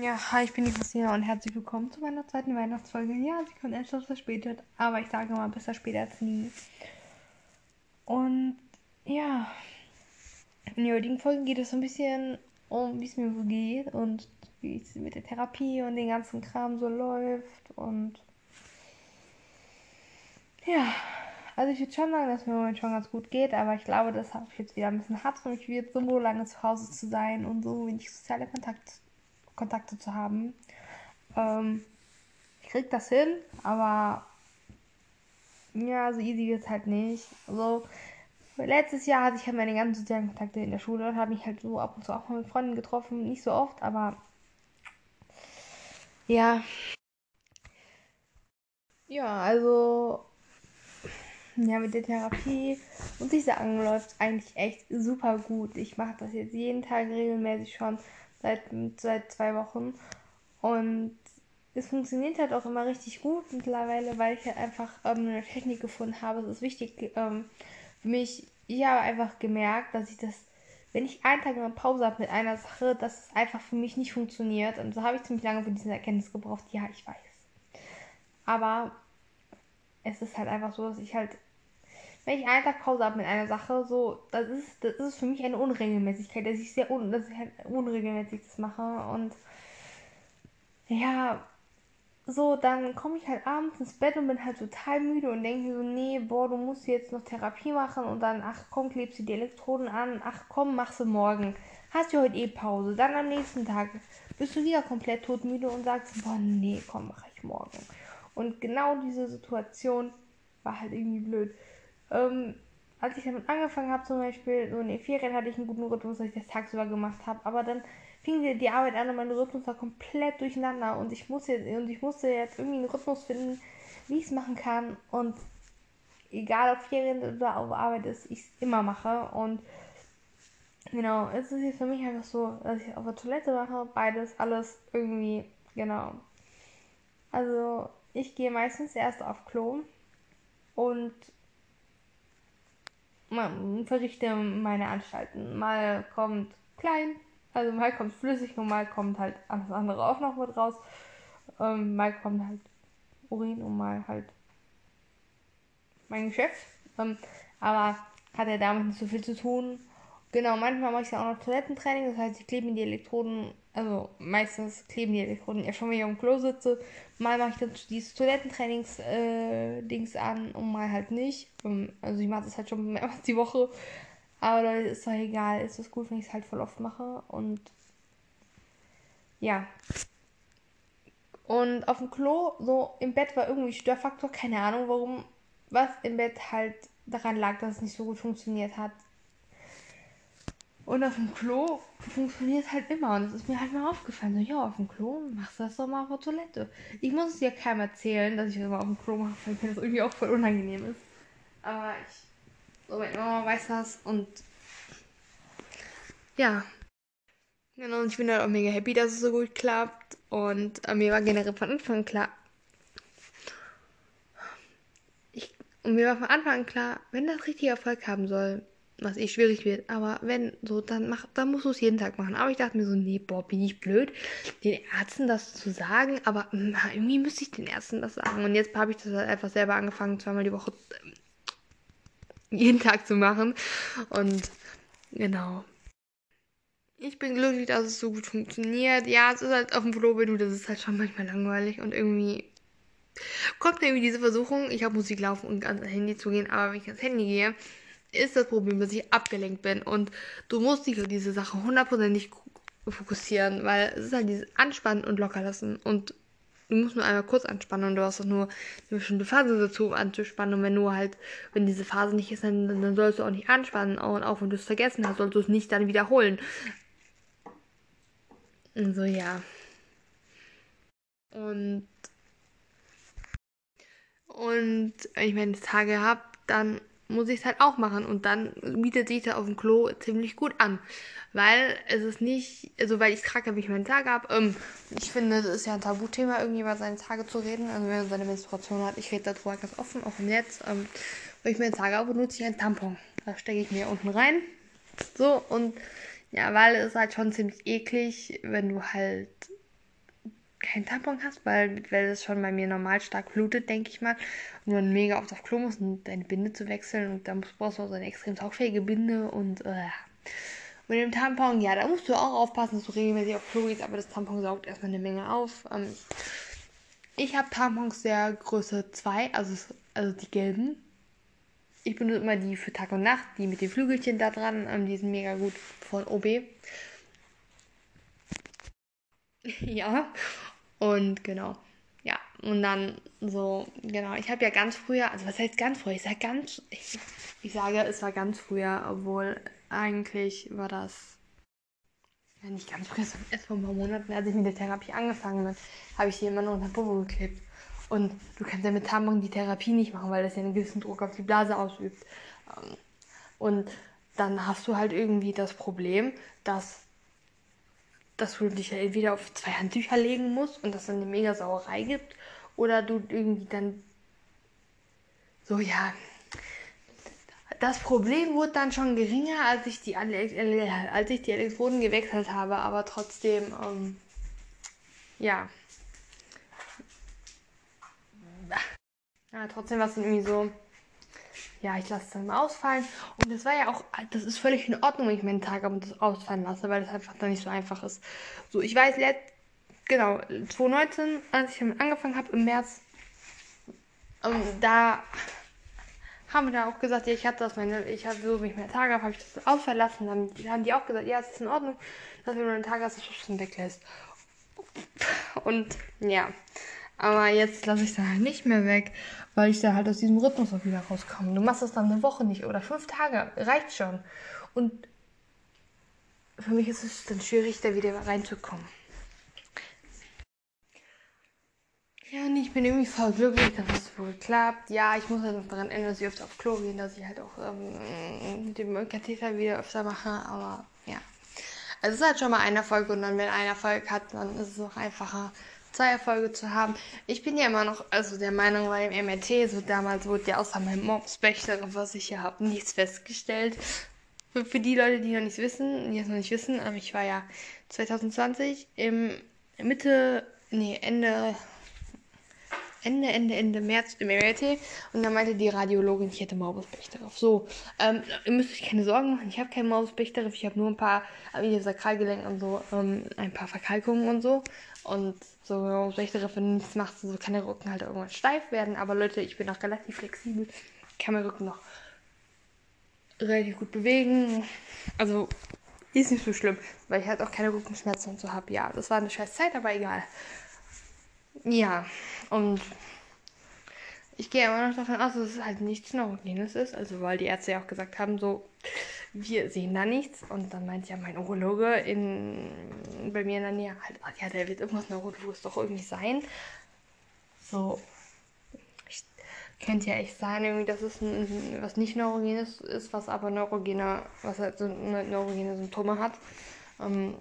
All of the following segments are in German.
Ja, hi, ich bin die Christina und herzlich willkommen zu meiner zweiten Weihnachtsfolge. Ja, sie kommt etwas verspätet, aber ich sage mal besser später als nie. Und ja, in der heutigen Folge geht es so ein bisschen um, wie es mir so geht und wie es mit der Therapie und den ganzen Kram so läuft. Und ja, also ich würde schon sagen, dass es mir im Moment schon ganz gut geht, aber ich glaube, dass es jetzt wieder ein bisschen hart für mich wird, so lange zu Hause zu sein und so wenig soziale Kontakt Kontakte zu haben. Ähm, ich krieg das hin, aber ja, so easy wird es halt nicht. Also, letztes Jahr hatte ich halt meine ganzen sozialen Kontakte in der Schule und habe mich halt so ab und zu auch mal mit Freunden getroffen. Nicht so oft, aber ja. Ja, also ja, mit der Therapie muss ich sagen, läuft eigentlich echt super gut. Ich mache das jetzt jeden Tag regelmäßig schon seit, seit zwei Wochen. Und es funktioniert halt auch immer richtig gut mittlerweile, weil ich halt einfach ähm, eine Technik gefunden habe. Es ist wichtig ähm, für mich. Ich habe einfach gemerkt, dass ich das, wenn ich einen Tag eine Pause habe mit einer Sache, dass es einfach für mich nicht funktioniert. Und so habe ich ziemlich lange für diese Erkenntnis gebraucht. Ja, ich weiß. Aber es ist halt einfach so, dass ich halt wenn ich einen Tag Pause habe mit einer Sache, so, das ist, das ist für mich eine Unregelmäßigkeit, dass ich sehr un, dass ich halt unregelmäßig das mache und ja, so, dann komme ich halt abends ins Bett und bin halt total müde und denke so, nee, boah, du musst jetzt noch Therapie machen und dann, ach komm, klebst du die Elektroden an, ach komm, machst du morgen. Hast du heute eh Pause. Dann am nächsten Tag bist du wieder komplett todmüde und sagst, boah, nee, komm, mach ich morgen. Und genau diese Situation war halt irgendwie blöd. Ähm, als ich damit angefangen habe, zum Beispiel, so in den Ferien hatte ich einen guten Rhythmus, dass ich das tagsüber gemacht habe. Aber dann fing die, die Arbeit an und mein Rhythmus war komplett durcheinander. Und ich musste, und ich musste jetzt irgendwie einen Rhythmus finden, wie ich es machen kann. Und egal ob Ferien oder auf Arbeit ist, ich es immer mache. Und genau, es ist jetzt für mich einfach so, dass ich auf der Toilette mache, beides, alles irgendwie, genau. Also ich gehe meistens erst auf Klo und verrichte meine Anstalten. Mal kommt klein, also mal kommt flüssig und mal kommt halt alles andere auch noch mit raus. Ähm, mal kommt halt Urin und mal halt mein Geschäft. Ähm, aber hat er damit nicht so viel zu tun. Genau, manchmal mache ich ja auch noch Toilettentraining, das heißt, ich klebe mir die Elektroden, also meistens kleben die Elektroden ja schon, wenn ich dem Klo sitze. Mal mache ich dann dieses Toilettentrainings-Dings äh, an und mal halt nicht. Ähm, also ich mache das halt schon mehrmals die Woche. Aber Leute, ist doch egal, ist das gut, wenn ich es halt voll oft mache. Und ja. Und auf dem Klo, so im Bett war irgendwie Störfaktor, keine Ahnung warum, was im Bett halt daran lag, dass es nicht so gut funktioniert hat. Und auf dem Klo funktioniert es halt immer. Und es ist mir halt mal aufgefallen. So, ja, auf dem Klo machst du das doch mal auf der Toilette. Ich muss es ja keinem erzählen, dass ich das immer auf dem Klo mache, weil mir das irgendwie auch voll unangenehm ist. Aber ich. So, meine Mama weiß das und. Ja. Genau, und ich bin halt auch mega happy, dass es so gut klappt. Und äh, mir war generell von Anfang an klar. Ich, und mir war von Anfang an klar, wenn das richtig Erfolg haben soll, was eh schwierig wird. Aber wenn so, dann mach, dann musst du es jeden Tag machen. Aber ich dachte mir so, nee, boah, bin ich blöd, den Ärzten das zu sagen. Aber na, irgendwie müsste ich den Ärzten das sagen. Und jetzt habe ich das halt einfach selber angefangen, zweimal die Woche äh, jeden Tag zu machen. Und genau. Ich bin glücklich, dass es so gut funktioniert. Ja, es ist halt auf dem Klo, wenn du, das ist halt schon manchmal langweilig und irgendwie kommt mir irgendwie diese Versuchung, ich habe Musik laufen und ans Handy zu gehen, aber wenn ich ans Handy gehe, ist das Problem, dass ich abgelenkt bin und du musst dich auf diese Sache hundertprozentig fokussieren, weil es ist halt dieses Anspannen und Lockerlassen und du musst nur einmal kurz anspannen und du hast auch nur eine bestimmte Phase dazu anzuspannen und wenn du halt, wenn diese Phase nicht ist, dann, dann sollst du auch nicht anspannen und auch wenn du es vergessen hast, sollst du es nicht dann wiederholen. Also ja. Und und wenn ich meine Tage habe, dann muss ich es halt auch machen. Und dann bietet sich das auf dem Klo ziemlich gut an. Weil es ist nicht, also weil ich trage, wie ich meine Tage habe. Ähm, ich finde, das ist ja ein Tabuthema, irgendwie über seine Tage zu reden. Also wenn man seine Menstruation hat, ich rede darüber ganz offen, auch im Netz. Ähm, wenn ich meine Tage habe, benutze ich ein Tampon. Da stecke ich mir unten rein. So, und ja, weil es ist halt schon ziemlich eklig, wenn du halt keinen Tampon hast, weil, weil es schon bei mir normal stark blutet, denke ich mal, und dann mega oft auf Klo musst, um deine Binde zu wechseln und dann brauchst du auch so eine extrem saugfähige Binde und äh. mit dem Tampon, ja, da musst du auch aufpassen, dass du regelmäßig auf Klo gehst, aber das Tampon saugt erstmal eine Menge auf. Ähm, ich habe Tampons der Größe 2, also, also die gelben. Ich benutze immer die für Tag und Nacht, die mit den Flügelchen da dran, ähm, die sind mega gut von OB. ja, und genau. Ja, und dann so, genau, ich habe ja ganz früher, also was heißt ganz früher? Ich sage ganz, ich, ich sage, es war ganz früher, obwohl eigentlich war das, ja nicht ganz früher, sondern erst vor ein paar Monaten, als ich mit der Therapie angefangen habe, habe ich sie immer noch unter Popo geklebt. Und du kannst ja mit Tampon die Therapie nicht machen, weil das ja einen gewissen Druck auf die Blase ausübt. Ähm, und dann hast du halt irgendwie das Problem, dass dass du dich ja entweder auf zwei Handtücher legen musst und das dann eine mega Sauerei gibt oder du irgendwie dann so, ja. Das Problem wurde dann schon geringer, als ich die, als ich die Elektroden gewechselt habe, aber trotzdem, ähm, ja. ja. Trotzdem war es irgendwie so, ja, ich lasse es dann mal ausfallen. Und das war ja auch, das ist völlig in Ordnung, wenn ich meinen Tag aber das ausfallen lasse, weil das einfach dann nicht so einfach ist. So, ich weiß, genau, 2019, als ich damit angefangen habe, im März, ähm, da haben wir da auch gesagt, ja, ich hatte das, meine, ich habe so, ich meine Tage habe, habe ich das ausfallen lassen. Dann haben die auch gesagt, ja, es ist in Ordnung, dass wenn du einen Tag hast, dass du es weglässt. Und ja, aber jetzt lasse ich es halt nicht mehr weg, weil ich da halt aus diesem Rhythmus auch wieder rauskomme. Du machst das dann eine Woche nicht oder fünf Tage, reicht schon. Und für mich ist es dann schwierig, da wieder reinzukommen. Ja, und ich bin irgendwie voll glücklich, dass es wohl klappt. Ja, ich muss halt noch daran ändern, dass ich öfter auf Klo gehe, dass ich halt auch ähm, dem Katheter wieder öfter mache, aber ja. Also es ist halt schon mal ein Erfolg und dann, wenn ein Erfolg hat, dann ist es auch einfacher, zwei Erfolge zu haben. Ich bin ja immer noch also der Meinung bei dem MRT, so damals wurde ja außer meinem Mobsbächterin, was ich hier habe, nichts festgestellt. Für, für, die Leute, die noch nicht wissen, die es noch nicht wissen, ähm, ich war ja 2020 im Mitte, nee, Ende Ende, Ende, Ende März im MRT und dann meinte die Radiologin, ich hätte Morbusbechterew. So, ähm, ihr müsst euch keine Sorgen machen, ich habe kein Morbusbechterew, ich habe nur ein paar am Sakralgelenk und so, ähm, ein paar Verkalkungen und so. Und so Morbusbechterew, wenn du nichts machst, so kann der Rücken halt irgendwann steif werden. Aber Leute, ich bin auch relativ flexibel, kann meinen Rücken noch relativ gut bewegen. Also, ist nicht so schlimm, weil ich halt auch keine Rückenschmerzen und so habe. Ja, das war eine scheiß Zeit, aber egal. Ja, und ich gehe immer noch davon aus, dass es halt nichts Neurogenes ist. Also, weil die Ärzte ja auch gesagt haben, so, wir sehen da nichts. Und dann meint ja mein Urologe in, bei mir in der Nähe halt, ja, der wird irgendwas Neurologisches doch irgendwie sein. So, ich, könnte ja echt sein, irgendwie, dass es ein, was nicht Neurogenes ist, was aber neurogene, was halt so neurogene Symptome hat. Ähm,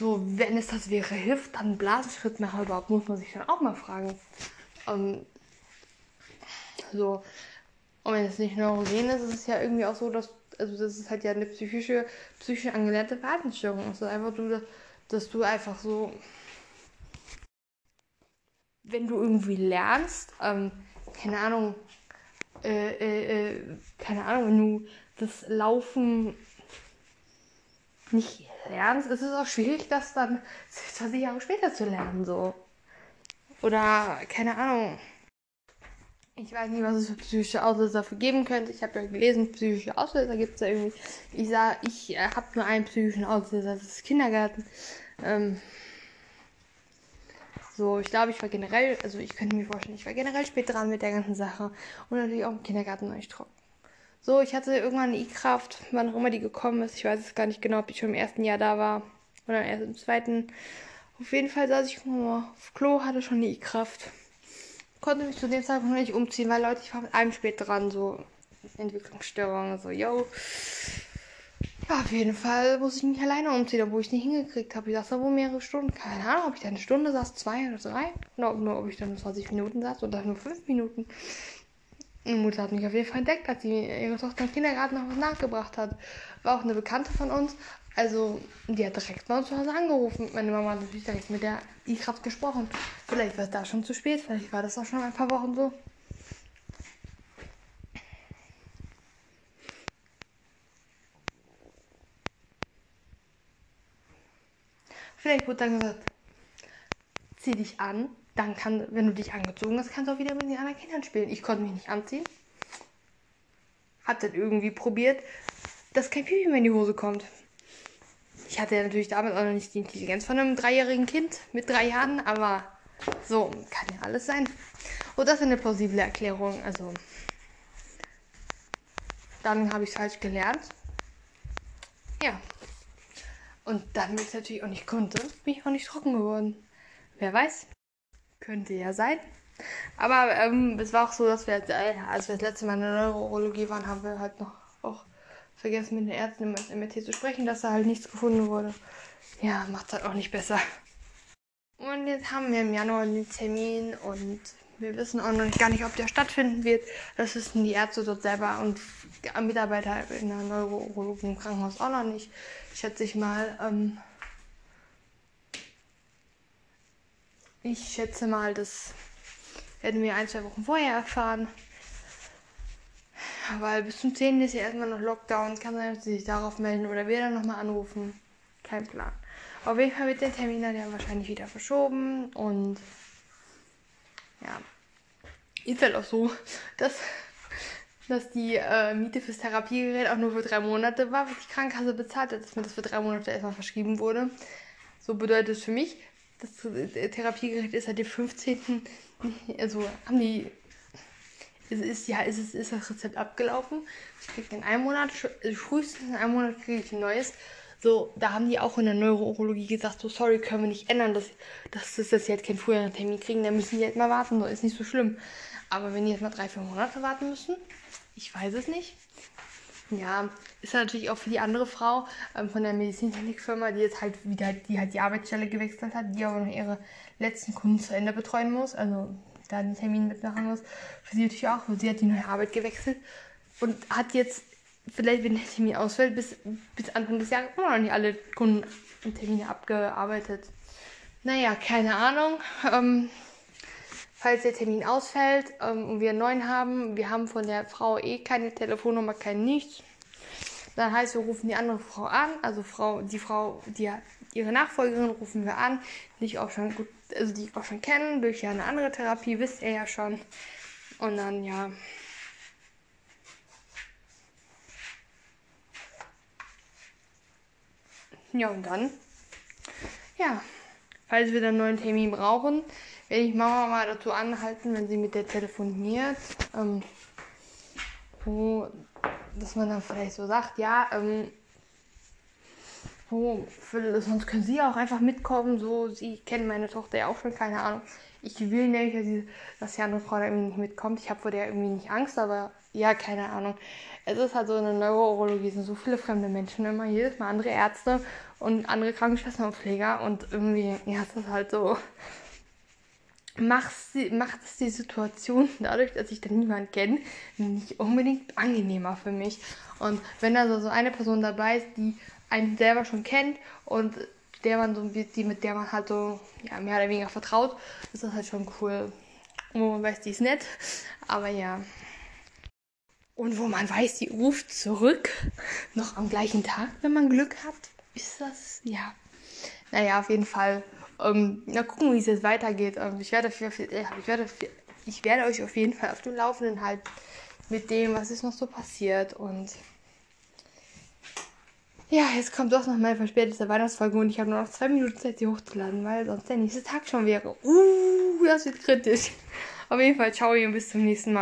so, wenn es das wäre, hilft dann Blasenschrittmacher überhaupt, muss man sich dann auch mal fragen. Ähm, so, und wenn es nicht neurogen ist, ist es ja irgendwie auch so, dass, also das ist halt ja eine psychische, psychisch angelernte Verhaltensstörung. Es ist einfach so, dass du einfach so, wenn du irgendwie lernst, ähm, keine Ahnung, äh, äh, äh, keine Ahnung, wenn du das Laufen nicht lernst, ist es auch schwierig, das dann 20 Jahre später zu lernen, so. Oder, keine Ahnung. Ich weiß nicht, was es für psychische Auslöser dafür geben könnte. Ich habe ja gelesen, psychische Auslöser gibt es ja irgendwie. Ich sage, ich äh, habe nur einen psychischen Auslöser, das ist Kindergarten. Ähm, so, ich glaube, ich war generell, also ich könnte mir vorstellen, ich war generell spät dran mit der ganzen Sache. Und natürlich auch im Kindergarten noch nicht trocken. So, ich hatte irgendwann eine I-Kraft, wann auch immer die gekommen ist. Ich weiß es gar nicht genau, ob ich schon im ersten Jahr da war oder erst im zweiten. Auf jeden Fall saß ich auf Klo, hatte schon eine I-Kraft. Konnte mich zu dem Zeitpunkt nicht umziehen, weil Leute, ich war mit einem spät dran, so Entwicklungsstörungen, so, yo. Ja, auf jeden Fall muss ich mich alleine umziehen, obwohl ich es nicht hingekriegt habe. Ich saß da wohl mehrere Stunden. Keine Ahnung, ob ich da eine Stunde saß, zwei oder drei. Oder nur, ob ich dann 20 Minuten saß oder nur fünf Minuten. Meine Mutter hat mich auf jeden Fall entdeckt, als sie ihre Tochter im Kindergarten noch was nachgebracht hat. War auch eine Bekannte von uns. Also, die hat direkt mal zu Hause angerufen. Meine Mama hat natürlich direkt mit der I-Kraft gesprochen. Vielleicht war es da schon zu spät, vielleicht war das auch schon ein paar Wochen so. Vielleicht wurde dann gesagt, zieh dich an, dann kann, wenn du dich angezogen hast, kannst du auch wieder mit den anderen Kindern spielen. Ich konnte mich nicht anziehen. Hab dann irgendwie probiert, dass kein Pipi mehr in die Hose kommt. Ich hatte ja natürlich damals auch noch nicht die Intelligenz von einem dreijährigen Kind mit drei Jahren, aber so kann ja alles sein. Und das ist eine plausible Erklärung. Also, dann habe ich es falsch gelernt. Ja. Und dann, wenn ich natürlich auch nicht konnte, bin ich auch nicht trocken geworden. Wer weiß? Könnte ja sein. Aber ähm, es war auch so, dass wir, äh, als wir das letzte Mal in der Neurologie waren, haben wir halt noch auch vergessen, mit den Ärzten im MRT zu sprechen, dass da halt nichts gefunden wurde. Ja, macht halt auch nicht besser. Und jetzt haben wir im Januar den Termin und wir wissen auch noch gar nicht, ob der stattfinden wird. Das wissen die Ärzte dort selber und Mitarbeiter in der Neurologie im Krankenhaus auch noch nicht. Schätze ich mal. Ähm, ich schätze mal, das werden wir ein, zwei Wochen vorher erfahren. Weil bis zum 10. ist ja erstmal noch Lockdown. Kann sein, dass sie sich darauf melden oder wir dann nochmal anrufen. Kein Plan. Auf jeden Fall wird der Termin dann wahrscheinlich wieder verschoben und ja, ist halt auch so, dass, dass die äh, Miete fürs Therapiegerät auch nur für drei Monate war, was die Krankenkasse bezahlt hat, dass mir das für drei Monate erstmal verschrieben wurde. So bedeutet es für mich, das Therapiegerät ist seit dem 15. Also haben die. Ist, ist, ja, ist, ist, ist das Rezept abgelaufen? Ich kriege in einem Monat, also frühestens in einem Monat kriege ich ein neues. So, da haben die auch in der Neurologie gesagt, so sorry, können wir nicht ändern, dass, dass, dass, sie halt keinen früheren Termin kriegen, dann müssen die halt mal warten, so ist nicht so schlimm. Aber wenn die jetzt mal drei, vier Monate warten müssen, ich weiß es nicht. Ja, ist natürlich auch für die andere Frau ähm, von der Medizintechnikfirma, die jetzt halt wieder, die halt die Arbeitsstelle gewechselt hat, die aber noch ihre letzten Kunden zu Ende betreuen muss, also da den Termin mitmachen muss. Für sie natürlich auch, weil sie hat die neue Arbeit gewechselt und hat jetzt vielleicht, wenn der Termin ausfällt, bis, bis Anfang des Jahres immer noch nicht alle Kunden und Termine abgearbeitet. Naja, keine Ahnung. Ähm, falls der Termin ausfällt ähm, und wir einen neuen haben, wir haben von der Frau eh keine Telefonnummer, kein nichts. Dann heißt, wir rufen die andere Frau an, also Frau, die Frau, die ihre Nachfolgerin rufen wir an, die ich auch schon gut, also die ich auch schon kenne, durch ja eine andere Therapie, wisst ihr ja schon. Und dann ja, Ja, und dann, ja, falls wir dann einen neuen Termin brauchen, werde ich Mama mal dazu anhalten, wenn sie mit der telefoniert, ähm, wo, dass man dann vielleicht so sagt, ja, ähm, wo, für, sonst können sie auch einfach mitkommen, so, sie kennen meine Tochter ja auch schon, keine Ahnung. Ich will nämlich, dass die andere Frau da irgendwie nicht mitkommt. Ich habe vor der irgendwie nicht Angst, aber ja, keine Ahnung. Es ist halt so in der Neurologie sind so viele fremde Menschen immer, jedes Mal andere Ärzte und andere Krankenschwestern und Pfleger und irgendwie, ja, es ist halt so, macht, es die Situation dadurch, dass ich da niemanden kenne, nicht unbedingt angenehmer für mich. Und wenn da so eine Person dabei ist, die einen selber schon kennt und der man so die mit der man halt so ja, mehr oder weniger vertraut, ist das halt schon cool. Wo man weiß, die ist nett, aber ja. Und wo man weiß, die ruft zurück, noch am gleichen Tag, wenn man Glück hat, ist das, ja. Naja, auf jeden Fall. Ähm, na gucken, wie es jetzt weitergeht. Ähm, ich, werde ich, werde ich werde euch auf jeden Fall auf dem Laufenden halten mit dem, was ist noch so passiert. Und ja, jetzt kommt doch noch meine verspätete Weihnachtsfolge und ich habe nur noch zwei Minuten Zeit, sie hochzuladen, weil sonst der nächste Tag schon wäre. Uh, das wird kritisch. Auf jeden Fall, ciao und bis zum nächsten Mal.